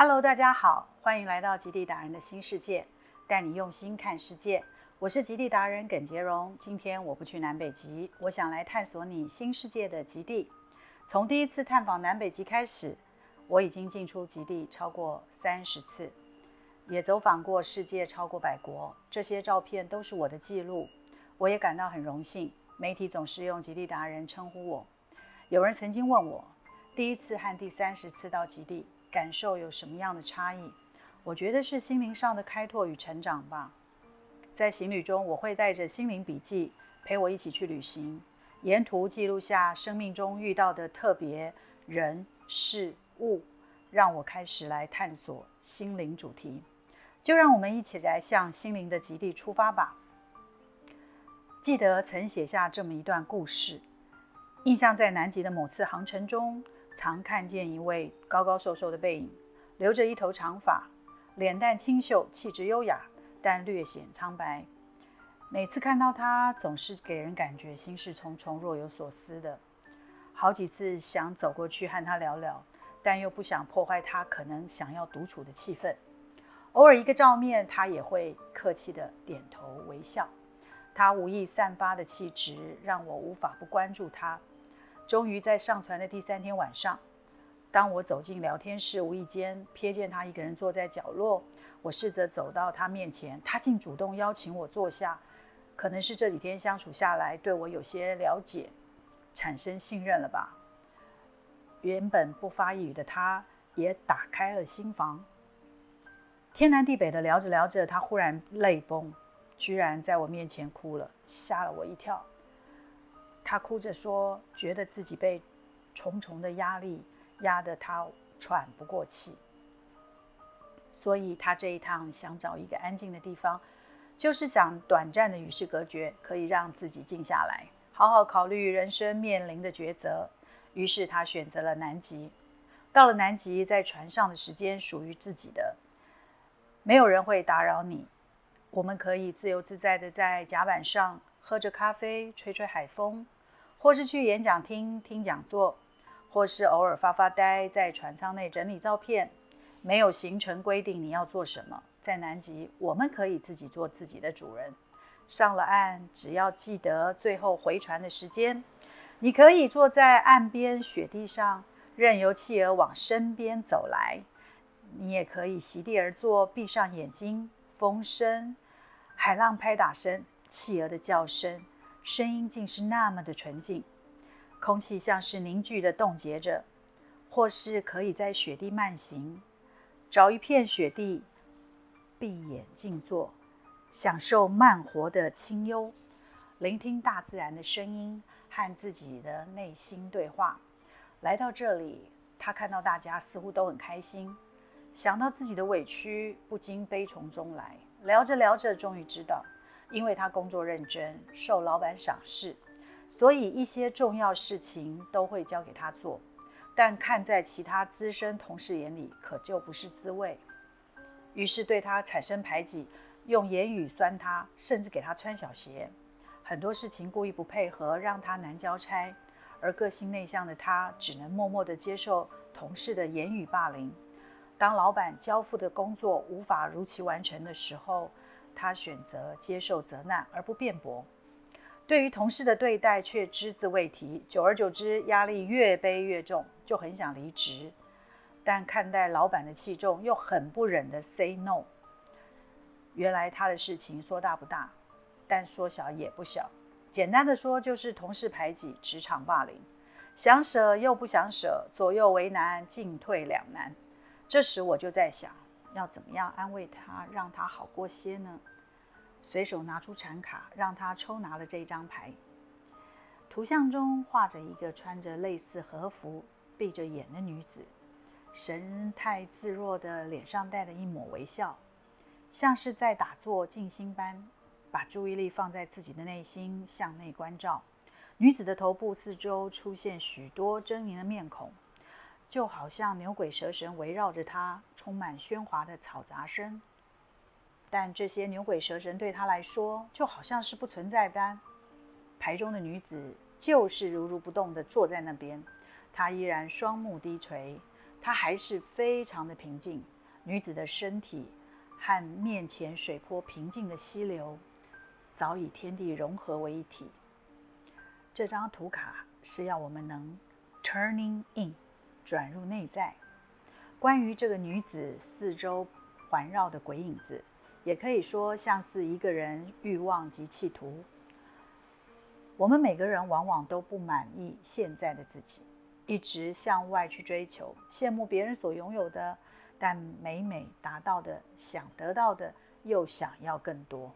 Hello，大家好，欢迎来到极地达人的新世界，带你用心看世界。我是极地达人耿杰荣。今天我不去南北极，我想来探索你新世界的极地。从第一次探访南北极开始，我已经进出极地超过三十次，也走访过世界超过百国。这些照片都是我的记录，我也感到很荣幸。媒体总是用极地达人称呼我。有人曾经问我，第一次和第三十次到极地。感受有什么样的差异？我觉得是心灵上的开拓与成长吧。在行旅中，我会带着心灵笔记陪我一起去旅行，沿途记录下生命中遇到的特别人事物，让我开始来探索心灵主题。就让我们一起来向心灵的极地出发吧。记得曾写下这么一段故事，印象在南极的某次航程中。常看见一位高高瘦瘦的背影，留着一头长发，脸蛋清秀，气质优雅，但略显苍白。每次看到他，总是给人感觉心事重重，若有所思的。好几次想走过去和他聊聊，但又不想破坏他可能想要独处的气氛。偶尔一个照面，他也会客气的点头微笑。他无意散发的气质，让我无法不关注他。终于在上船的第三天晚上，当我走进聊天室，无意间瞥见他一个人坐在角落。我试着走到他面前，他竟主动邀请我坐下。可能是这几天相处下来，对我有些了解，产生信任了吧。原本不发一语的他，也打开了心房。天南地北的聊着聊着，他忽然泪崩，居然在我面前哭了，吓了我一跳。他哭着说：“觉得自己被重重的压力压得他喘不过气，所以他这一趟想找一个安静的地方，就是想短暂的与世隔绝，可以让自己静下来，好好考虑人生面临的抉择。于是他选择了南极。到了南极，在船上的时间属于自己的，没有人会打扰你，我们可以自由自在的在甲板上喝着咖啡，吹吹海风。”或是去演讲厅听讲座，或是偶尔发发呆，在船舱内整理照片。没有行程规定你要做什么。在南极，我们可以自己做自己的主人。上了岸，只要记得最后回船的时间。你可以坐在岸边雪地上，任由企鹅往身边走来。你也可以席地而坐，闭上眼睛，风声、海浪拍打声、企鹅的叫声。声音竟是那么的纯净，空气像是凝聚的冻结着，或是可以在雪地慢行，找一片雪地，闭眼静坐，享受慢活的清幽，聆听大自然的声音和自己的内心对话。来到这里，他看到大家似乎都很开心，想到自己的委屈，不禁悲从中来。聊着聊着，终于知道。因为他工作认真，受老板赏识，所以一些重要事情都会交给他做。但看在其他资深同事眼里，可就不是滋味。于是对他产生排挤，用言语酸他，甚至给他穿小鞋。很多事情故意不配合，让他难交差。而个性内向的他，只能默默地接受同事的言语霸凌。当老板交付的工作无法如期完成的时候，他选择接受责难而不辩驳，对于同事的对待却只字未提。久而久之，压力越背越重，就很想离职。但看待老板的器重，又很不忍的 say no。原来他的事情说大不大，但说小也不小。简单的说，就是同事排挤、职场霸凌，想舍又不想舍，左右为难，进退两难。这时我就在想。要怎么样安慰他，让他好过些呢？随手拿出产卡，让他抽拿了这张牌。图像中画着一个穿着类似和服、闭着眼的女子，神态自若的脸上带着一抹微笑，像是在打坐静心般，把注意力放在自己的内心，向内关照。女子的头部四周出现许多狰狞的面孔。就好像牛鬼蛇神围绕着他，充满喧哗的嘈杂声。但这些牛鬼蛇神对他来说，就好像是不存在般。牌中的女子就是如如不动地坐在那边，她依然双目低垂，她还是非常的平静。女子的身体和面前水波平静的溪流，早已天地融合为一体。这张图卡是要我们能 turning in，转入内在。关于这个女子四周环绕的鬼影子，也可以说像是一个人欲望及企图。我们每个人往往都不满意现在的自己，一直向外去追求，羡慕别人所拥有的，但每每达到的、想得到的，又想要更多。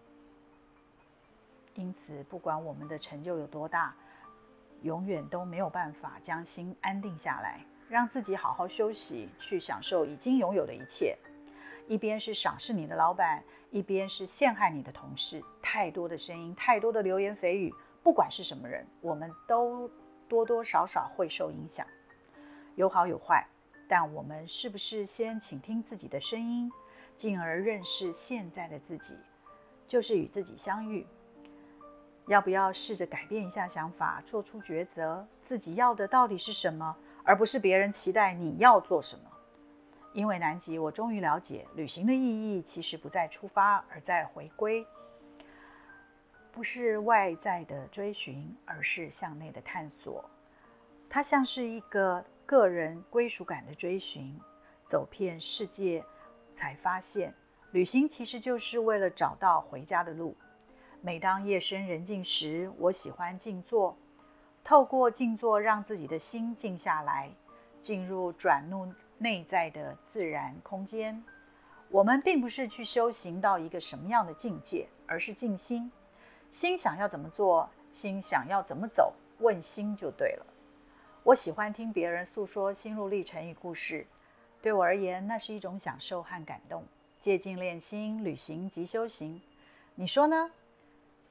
因此，不管我们的成就有多大，永远都没有办法将心安定下来，让自己好好休息，去享受已经拥有的一切。一边是赏识你的老板，一边是陷害你的同事，太多的声音，太多的流言蜚语，不管是什么人，我们都多多少少会受影响，有好有坏。但我们是不是先倾听自己的声音，进而认识现在的自己，就是与自己相遇？要不要试着改变一下想法，做出抉择？自己要的到底是什么，而不是别人期待你要做什么？因为南极，我终于了解，旅行的意义其实不在出发，而在回归。不是外在的追寻，而是向内的探索。它像是一个个人归属感的追寻，走遍世界，才发现，旅行其实就是为了找到回家的路。每当夜深人静时，我喜欢静坐，透过静坐让自己的心静下来，进入转入内在的自然空间。我们并不是去修行到一个什么样的境界，而是静心。心想要怎么做，心想要怎么走，问心就对了。我喜欢听别人诉说心路历程与故事，对我而言，那是一种享受和感动。借静练心，旅行即修行。你说呢？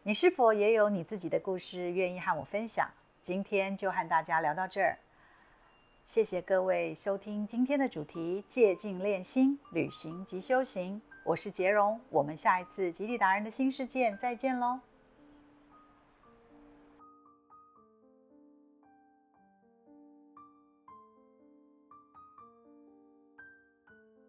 你是否也有你自己的故事愿意和我分享？今天就和大家聊到这儿，谢谢各位收听今天的主题：借镜练心，旅行及修行。我是杰荣，我们下一次极地达人的新世界再见喽。